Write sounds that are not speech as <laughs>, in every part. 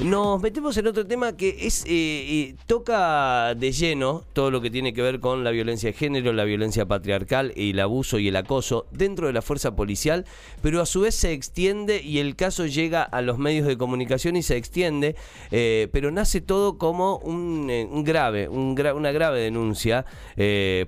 Nos metemos en otro tema que es eh, eh, toca de lleno todo lo que tiene que ver con la violencia de género, la violencia patriarcal, el abuso y el acoso dentro de la fuerza policial, pero a su vez se extiende y el caso llega a los medios de comunicación y se extiende, eh, pero nace todo como un, grave, una grave denuncia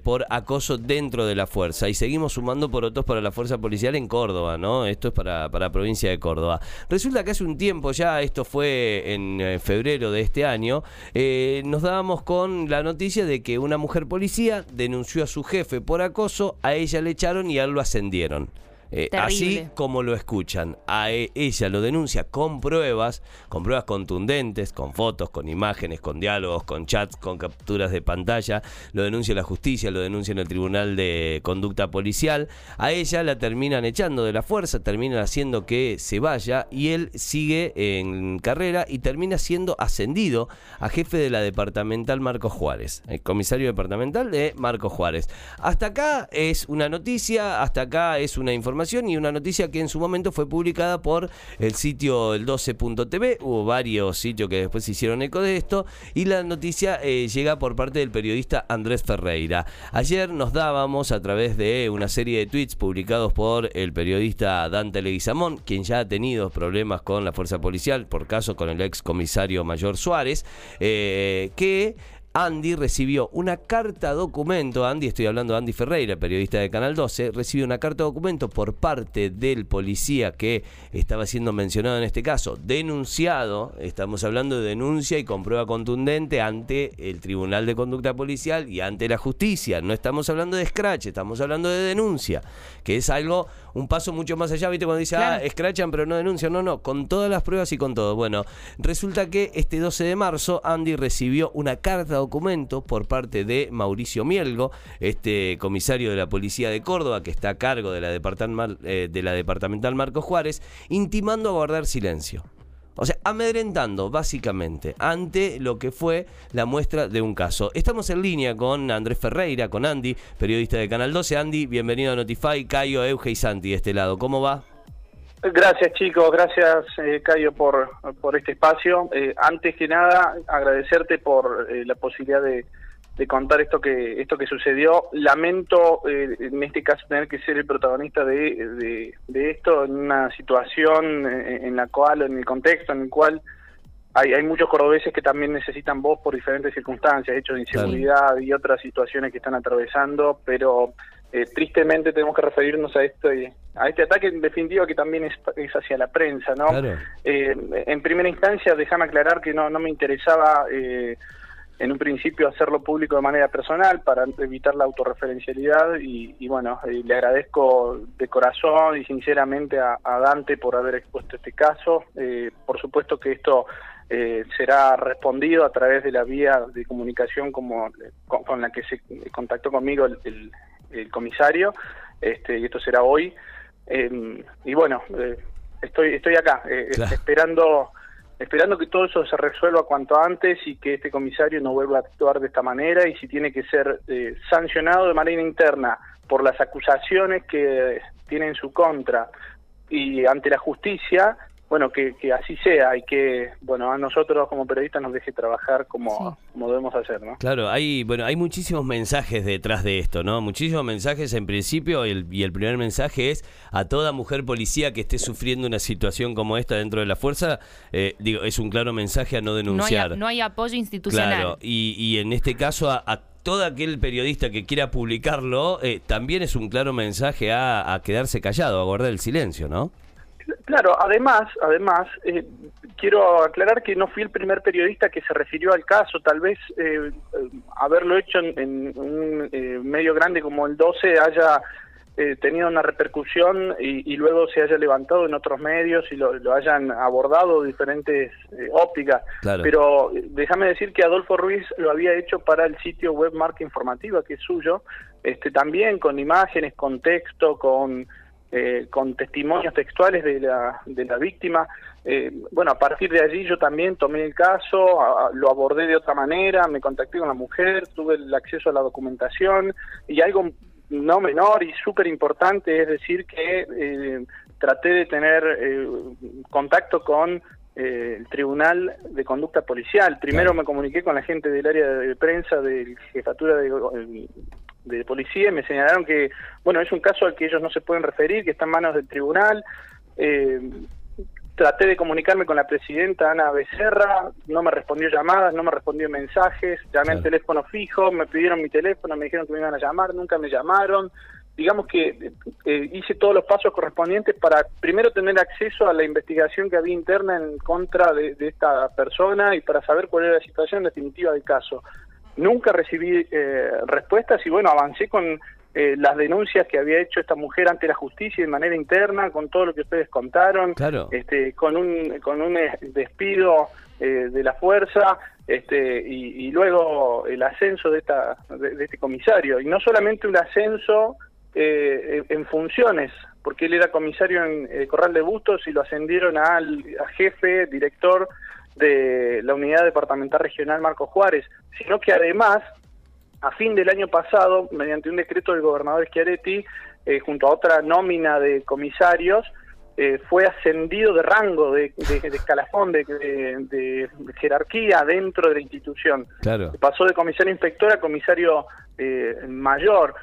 por acoso dentro de la fuerza y seguimos sumando por otros para la fuerza policial en Córdoba, ¿no? Esto es para, para provincia de Córdoba. Resulta que hace un tiempo ya esto fue en eh, febrero de este año, eh, nos dábamos con la noticia de que una mujer policía denunció a su jefe por acoso, a ella le echaron y a él lo ascendieron. Eh, así como lo escuchan, a e, ella lo denuncia con pruebas, con pruebas contundentes, con fotos, con imágenes, con diálogos, con chats, con capturas de pantalla, lo denuncia la justicia, lo denuncia en el Tribunal de Conducta Policial, a ella la terminan echando de la fuerza, terminan haciendo que se vaya y él sigue en carrera y termina siendo ascendido a jefe de la departamental Marcos Juárez, el comisario departamental de Marcos Juárez. Hasta acá es una noticia, hasta acá es una información y una noticia que en su momento fue publicada por el sitio el 12.tv. Hubo varios sitios que después hicieron eco de esto y la noticia eh, llega por parte del periodista Andrés Ferreira. Ayer nos dábamos a través de una serie de tweets publicados por el periodista Dante Leguizamón, quien ya ha tenido problemas con la fuerza policial, por caso con el ex comisario Mayor Suárez, eh, que Andy recibió una carta documento, Andy, estoy hablando de Andy Ferreira, periodista de Canal 12, recibió una carta documento por parte del policía que estaba siendo mencionado en este caso, denunciado, estamos hablando de denuncia y con prueba contundente ante el Tribunal de Conducta Policial y ante la justicia, no estamos hablando de scratch, estamos hablando de denuncia, que es algo, un paso mucho más allá, ¿viste? Cuando dice, ah, scratchan pero no denuncian, no, no, con todas las pruebas y con todo. Bueno, resulta que este 12 de marzo Andy recibió una carta documento por parte de Mauricio Mielgo, este comisario de la Policía de Córdoba, que está a cargo de la, departamental, eh, de la departamental Marcos Juárez, intimando a guardar silencio. O sea, amedrentando básicamente ante lo que fue la muestra de un caso. Estamos en línea con Andrés Ferreira, con Andy, periodista de Canal 12. Andy, bienvenido a Notify, Cayo, Euge y Santi de este lado. ¿Cómo va? Gracias chicos, gracias eh, Cayo por, por este espacio. Eh, antes que nada, agradecerte por eh, la posibilidad de, contar esto que esto que sucedió. Lamento en este caso tener que ser el protagonista de, de, esto en una situación en la cual, en el contexto en el cual hay, hay muchos cordobeses que también necesitan voz por diferentes circunstancias, hechos de inseguridad y otras situaciones que están atravesando, pero eh, tristemente tenemos que referirnos a esto a este ataque en definitiva que también es, hacia la prensa no eh, en primera instancia déjame aclarar que no no me interesaba eh, en un principio hacerlo público de manera personal para evitar la autorreferencialidad y, bueno le agradezco de corazón y sinceramente a, Dante por haber expuesto este caso. Por supuesto que esto será respondido a través de la vía de comunicación como con, la que se contactó conmigo el, el comisario, este, y esto será hoy. Em, y bueno, eh, estoy estoy acá, eh, esperando esperando que todo eso se resuelva cuanto antes y que este comisario no vuelva a actuar de esta manera y si tiene que ser eh, sancionado de manera interna por las acusaciones que tiene en su contra y ante la justicia, bueno, que, así sea y que, bueno, a nosotros como periodistas nos deje trabajar como, como debemos hacer, ¿no? Claro, hay, bueno, hay muchísimos mensajes detrás de esto, ¿no? Muchísimos mensajes en principio y el primer mensaje es a toda mujer policía que esté sufriendo una situación como esta dentro de la fuerza, eh, digo, es un claro mensaje a no denunciar. No hay, apoyo institucional. Claro, y, y en este caso a, todo aquel periodista que quiera publicarlo, eh, también es un claro mensaje a, a quedarse callado, a guardar el silencio, ¿no? Claro, además, además eh, quiero aclarar que no fui el primer periodista que se refirió al caso. Tal vez eh, haberlo hecho en, un eh, medio grande como el 12 haya tenido una repercusión y, luego se haya levantado en otros medios y lo, hayan abordado diferentes ópticas. Pero déjame decir que Adolfo Ruiz lo había hecho para el sitio web Marca Informativa, que es suyo, este, también con imágenes, con texto, con eh, con testimonios textuales de la, de la víctima. Eh, bueno, a partir de allí yo también tomé el caso, lo abordé de otra manera, me contacté con la mujer, tuve el acceso a la documentación y algo no menor y súper importante es decir que eh, traté de tener eh, contacto con eh, el Tribunal de Conducta Policial. Primero me comuniqué con la gente del área de prensa de jefatura de, de policía y me señalaron que, bueno, es un caso al que ellos no se pueden referir, que está en manos del tribunal. Eh, traté de comunicarme con la presidenta Ana Becerra, no me respondió llamadas, no me respondió mensajes, llamé al teléfono fijo, me pidieron mi teléfono, me dijeron que me iban a llamar, nunca me llamaron. Digamos que eh, hice todos los pasos correspondientes para primero tener acceso a la investigación que había interna en contra de, esta persona y para saber cuál era la situación definitiva del caso. Nunca recibí eh, respuestas y bueno, avancé con eh, las denuncias que había hecho esta mujer ante la justicia de manera interna, con todo lo que ustedes contaron, este, con un con un eh, despido eh, de la fuerza, este, y, luego el ascenso de esta de, este comisario. Y no solamente un ascenso en funciones, porque él era comisario en Corral de Bustos y lo ascendieron al a jefe, director de la unidad departamental regional Marco Juárez, sino que además a fin del año pasado, mediante un decreto del gobernador Schiaretti, eh, junto a otra nómina de comisarios, eh, fue ascendido de rango, de, escalafón, de, jerarquía dentro de la institución. Claro. Pasó de comisario inspector a comisario eh, mayor.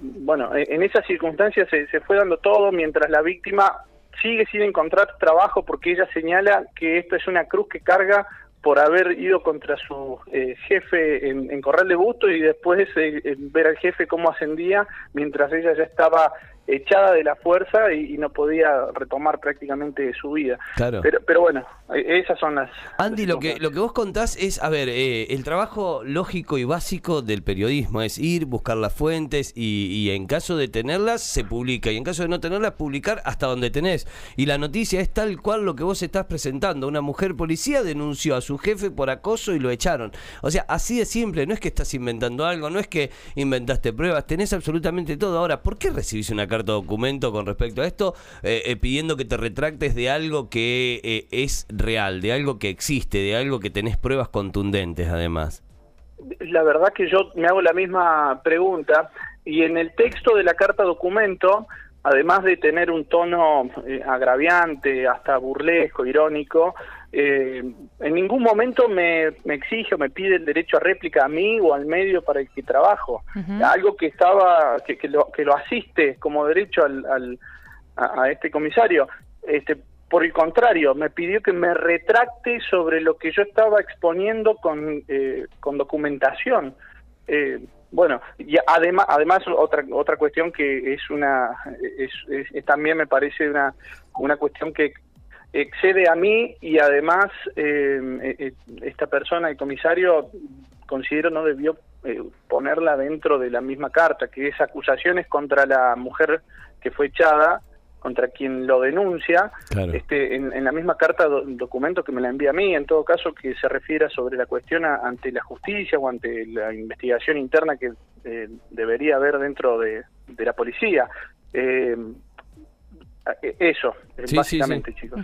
bueno, en esas circunstancias se, se fue dando todo mientras la víctima sigue sin encontrar trabajo porque ella señala que esto es una cruz que carga por haber ido contra su eh, jefe en, Corral de Busto y después eh, ver al jefe cómo ascendía mientras ella ya estaba echada de la fuerza y, no podía retomar prácticamente su vida. Claro. Pero, pero bueno, e, esas son las... Andy, lo que, lo que vos contás es, a ver, eh, el trabajo lógico y básico del periodismo es ir, buscar las fuentes y, y, en caso de tenerlas se publica y en caso de no tenerlas publicar hasta donde tenés. Y la noticia es tal cual lo que vos estás presentando. Una mujer policía denunció a su jefe por acoso y lo echaron. O sea, así de simple, no es que estás inventando algo, no es que inventaste pruebas, tenés absolutamente todo. Ahora, ¿por qué recibís una carta documento con respecto a esto, eh, eh, pidiendo que te retractes de algo que eh, es real, de algo que existe, de algo que tenés pruebas contundentes además. La verdad que yo me hago la misma pregunta y en el texto de la carta documento, además de tener un tono agraviante, hasta burlesco, irónico, eh, en ningún momento me, exige o me pide el derecho a réplica a mí o al medio para el que trabajo. Algo que estaba, que, que, lo, que lo asiste como derecho al, a, este comisario. Este, por el contrario, me pidió que me retracte sobre lo que yo estaba exponiendo con, eh, con documentación. Eh, bueno, y además, además otra otra cuestión que es una es también me parece una una cuestión que excede a mí y además eh, eh, esta persona, el comisario, considero no debió eh, ponerla dentro de la misma carta, que es acusaciones contra la mujer que fue echada, contra quien lo denuncia, este, en, la misma carta, documento que me la envía a mí, en todo caso que se refiera sobre la cuestión ante la justicia o ante la investigación interna que debería haber dentro de, de la policía. Eh, eso, básicamente, chicos.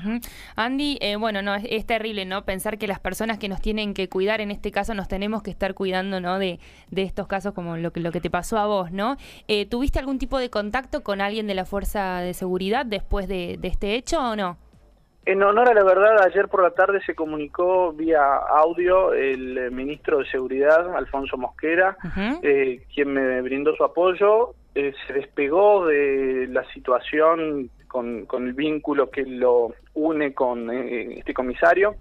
Andy, eh, bueno, no es, terrible, ¿no? Pensar que las personas que nos tienen que cuidar, en este caso, nos tenemos que estar cuidando, ¿no? De, de estos casos como lo que, lo que te pasó a vos, ¿no? Eh, ¿Tuviste algún tipo de contacto con alguien de la Fuerza de Seguridad después de, este hecho o no? En honor a la verdad, ayer por la tarde se comunicó vía audio el ministro de Seguridad, Alfonso Mosquera, quien me brindó su apoyo. se despegó de la situación con, el vínculo que lo une con eh, este comisario.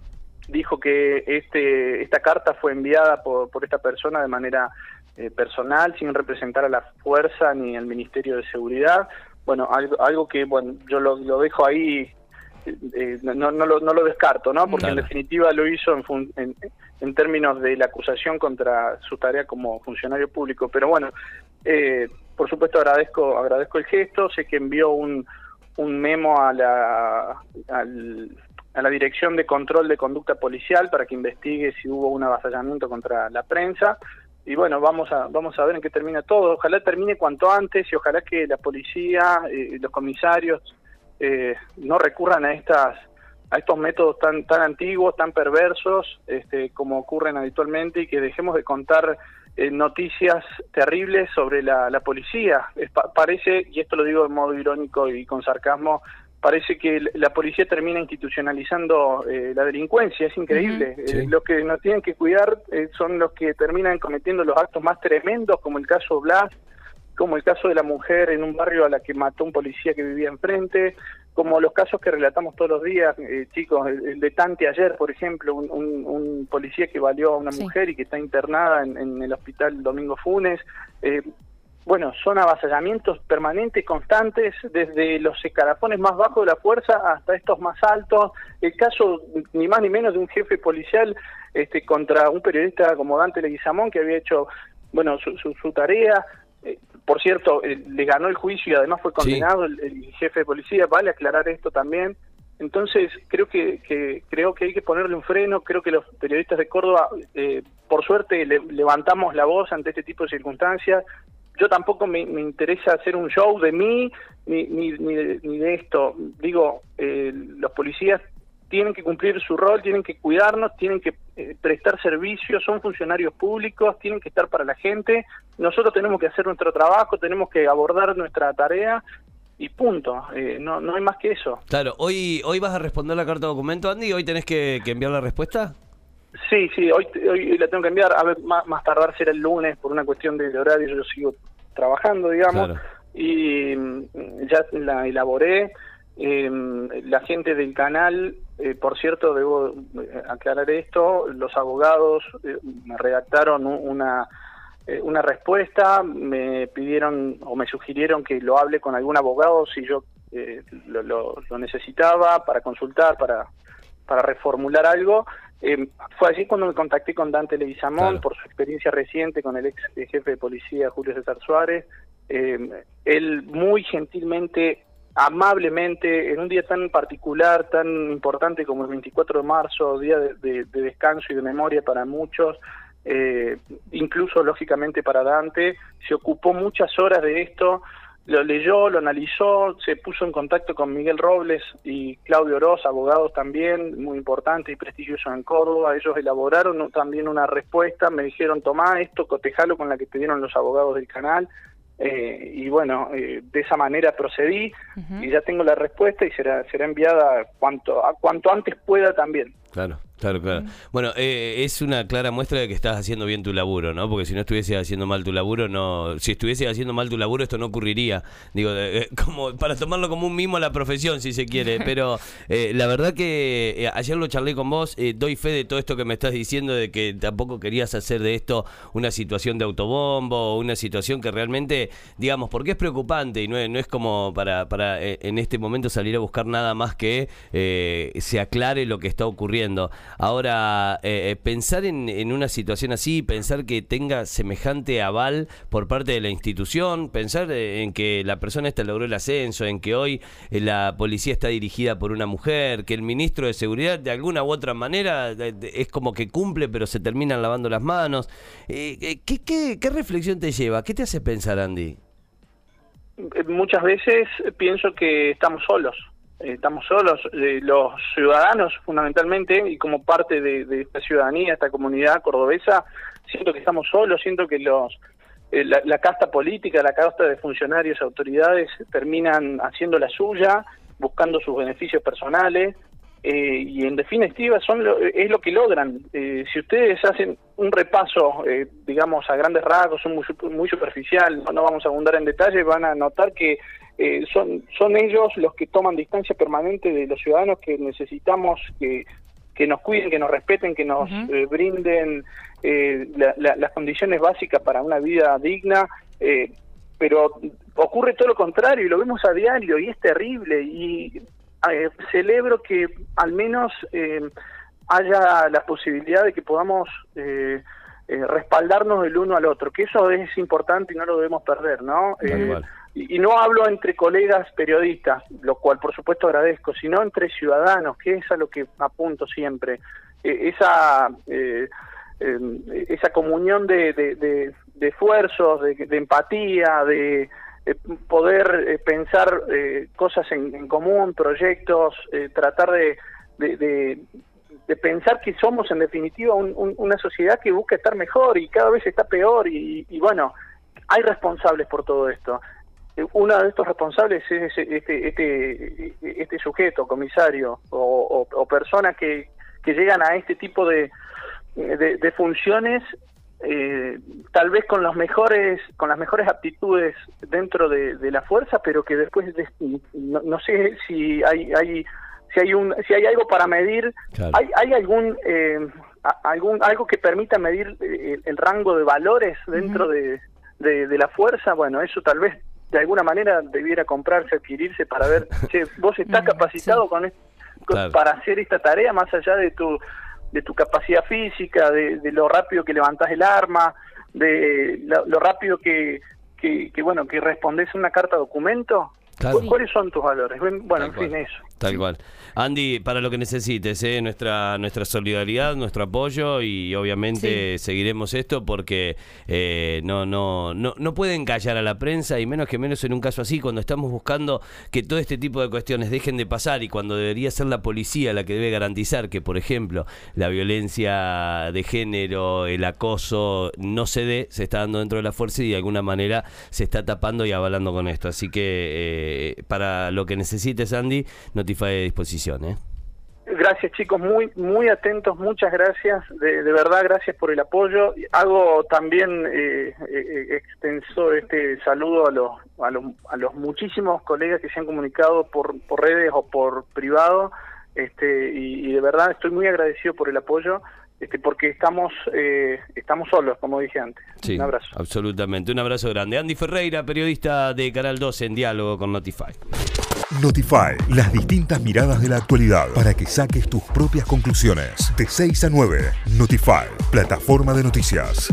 Dijo que este, esta carta fue enviada por, por esta persona de manera eh, personal, sin representar a la fuerza ni al Ministerio de Seguridad. Bueno, algo, algo que bueno yo lo, dejo ahí, eh, no, no, lo, no lo descarto, ¿no? Porque en definitiva lo hizo en, en, en, términos de la acusación contra su tarea como funcionario público. Pero bueno, por supuesto agradezco, agradezco el gesto, sé que envió un, un memo a la, a la Dirección de Control de Conducta Policial para que investigue si hubo un avasallamiento contra la prensa. Y bueno, vamos a, vamos a ver en qué termina todo. Ojalá termine cuanto antes y ojalá que la policía, y los comisarios eh, no recurran a estas a estos métodos tan tan antiguos, tan perversos, este, como ocurren habitualmente y que dejemos de contar eh, noticias terribles sobre la, policía. parece, y esto lo digo de modo irónico y con sarcasmo, parece que la policía termina institucionalizando eh, la delincuencia, es increíble. Eh, los que nos tienen que cuidar son los que terminan cometiendo los actos más tremendos, como el caso Blas, como el caso de la mujer en un barrio a la que mató un policía que vivía enfrente, como los casos que relatamos todos los días, eh, chicos, el, de Tante ayer, por ejemplo, un, policía que valió a una mujer y que está internada en, el hospital Domingo Funes. Eh, bueno, son avasallamientos permanentes, constantes, desde los escalafones más bajos de la fuerza hasta estos más altos. El caso, ni más ni menos, de un jefe policial este, contra un periodista como Dante Leguizamón, que había hecho bueno su, su tarea. Eh, por cierto, eh, le ganó el juicio y además fue condenado el, jefe de policía, vale aclarar esto también. Entonces, creo que, creo que hay que ponerle un freno, creo que los periodistas de Córdoba, eh, por suerte, levantamos la voz ante este tipo de circunstancias. Yo tampoco me, interesa hacer un show de mí ni, ni, ni, de, esto. Digo, los policías tienen que cumplir su rol, tienen que cuidarnos, tienen que eh, prestar servicios, son funcionarios públicos, tienen que estar para la gente. Nosotros tenemos que hacer nuestro trabajo, tenemos que abordar nuestra tarea y punto. Eh, no, no hay más que eso. Claro, hoy hoy vas a responder la carta de documento, Andy, hoy tenés que, enviar la respuesta. Sí, sí, hoy, hoy la tengo que enviar, a ver, más, más tardar será el lunes por una cuestión de horario, yo sigo trabajando, digamos, y mm, ya la elaboré. Eh, la gente del canal, eh, por cierto, debo eh, aclarar esto, los abogados eh, me redactaron una, una respuesta, me pidieron o me sugirieron que lo hable con algún abogado si yo lo, lo, necesitaba para consultar, para, para reformular algo. fue así cuando me contacté con Dante Leguizamón por su experiencia reciente con el ex jefe de policía Julio César Suárez. él muy gentilmente amablemente en un día tan particular, tan importante como el 24 de marzo, día de, descanso y de memoria para muchos, eh, incluso lógicamente para Dante, se ocupó muchas horas de esto, lo leyó, lo analizó, se puso en contacto con Miguel Robles y Claudio Oroz, abogados también muy importantes y prestigiosos en Córdoba. Ellos elaboraron también una respuesta, me dijeron, tomá esto, cotejalo con la que te dieron los abogados del canal. Eh, y bueno, eh, de esa manera procedí y ya tengo la respuesta y será será enviada cuanto a cuanto antes pueda también. Claro. Claro, claro. Bueno, eh, es una clara muestra de que estás haciendo bien tu laburo, ¿no? Porque si no estuviese haciendo mal tu laburo, no. Si estuviese haciendo mal tu laburo, esto no ocurriría. Digo, eh, <laughs> como para tomarlo como un mimo a la profesión, si se quiere. <laughs> Pero eh, la verdad que ayer lo charlé con vos, doy fe de todo esto que me estás diciendo, de que tampoco querías hacer de esto una situación de autobombo, una situación que realmente, digamos, porque es preocupante y no es, no es como para, para en este momento salir a buscar nada más que se aclare lo que está ocurriendo. Ahora, eh, eh, pensar en, una situación así, pensar que tenga semejante aval por parte de la institución, pensar eh, en que la persona esta logró el ascenso, en que hoy la policía está dirigida por una mujer, que el ministro de Seguridad de alguna u otra manera es como que cumple pero se terminan lavando las manos. ¿qué, reflexión te lleva? ¿Qué te hace pensar, Andy? Muchas veces pienso que estamos solos eh, estamos solos, eh, los ciudadanos fundamentalmente, y como parte de, esta ciudadanía, esta comunidad cordobesa, siento que estamos solos, siento que los eh, la, casta política, la casta de funcionarios autoridades terminan haciendo la suya, buscando sus beneficios personales, y en definitiva son es lo que logran. si ustedes hacen un repaso, digamos, a grandes rasgos, son muy, muy superficial, no vamos a abundar en detalle, van a notar que eh, son, son ellos los que toman distancia permanente de los ciudadanos que necesitamos que, que nos cuiden, que nos respeten, que nos eh, brinden eh, las condiciones básicas para una vida digna, pero ocurre todo lo contrario y lo vemos a diario y es terrible y celebro que al menos haya la posibilidad de que podamos respaldarnos el uno al otro, que eso es importante y no lo debemos perder, ¿no? Y, no hablo entre colegas periodistas, lo cual por supuesto agradezco, sino entre ciudadanos, que es a lo que apunto siempre. E, esa, eh, em, esa comunión de, de, esfuerzos, de, empatía, de poder eh, pensar eh, cosas en, común, proyectos, tratar de, de pensar que somos en definitiva una sociedad que busca estar mejor y cada vez está peor y, bueno, hay responsables por todo esto. Eh, uno de estos responsables es este, este, este sujeto, comisario o, o, personas que, que llegan a este tipo de, de funciones eh, tal vez con los mejores con las mejores aptitudes dentro de, la fuerza pero que después no, sé si hay, hay si hay un si hay algo para medir. Hay, hay algún eh, algún algo que permita medir eh, el, rango de valores dentro de, de, la fuerza bueno eso tal vez de alguna manera debiera comprarse adquirirse para ver che, vos estás capacitado con, para hacer esta tarea más allá de tu de tu capacidad física, de, lo rápido que levantás el arma, de lo, rápido que, que, que, bueno, que respondes una carta documento. ¿Cuáles son tus valores? Bueno, en fin, eso. Tal cual. Andy, para lo que necesites, ¿eh? nuestra, nuestra solidaridad, nuestro apoyo y obviamente seguiremos esto porque eh, no, no, no, no pueden callar a la prensa y menos que menos en un caso así, cuando estamos buscando que todo este tipo de cuestiones dejen de pasar y cuando debería ser la policía la que debe garantizar que, por ejemplo, la violencia de género, el acoso no se dé, se está dando dentro de la fuerza y de alguna manera se está tapando y avalando con esto. Así que eh, para lo que necesites, Andy, no de disposición. ¿eh? Gracias chicos, muy muy atentos, muchas gracias, de, verdad gracias por el apoyo. Hago también eh, eh, extenso este saludo a los, a los, a los muchísimos colegas que se han comunicado por, por redes o por privado, este, y, de verdad estoy muy agradecido por el apoyo. Este, porque estamos eh, estamos solos, como dije antes. un abrazo. Absolutamente, un abrazo grande. Andy Ferreira, periodista de Canal 12 en diálogo con Notify. Notify, las distintas miradas de la actualidad para que saques tus propias conclusiones. De 6 a 9, Notify, plataforma de noticias.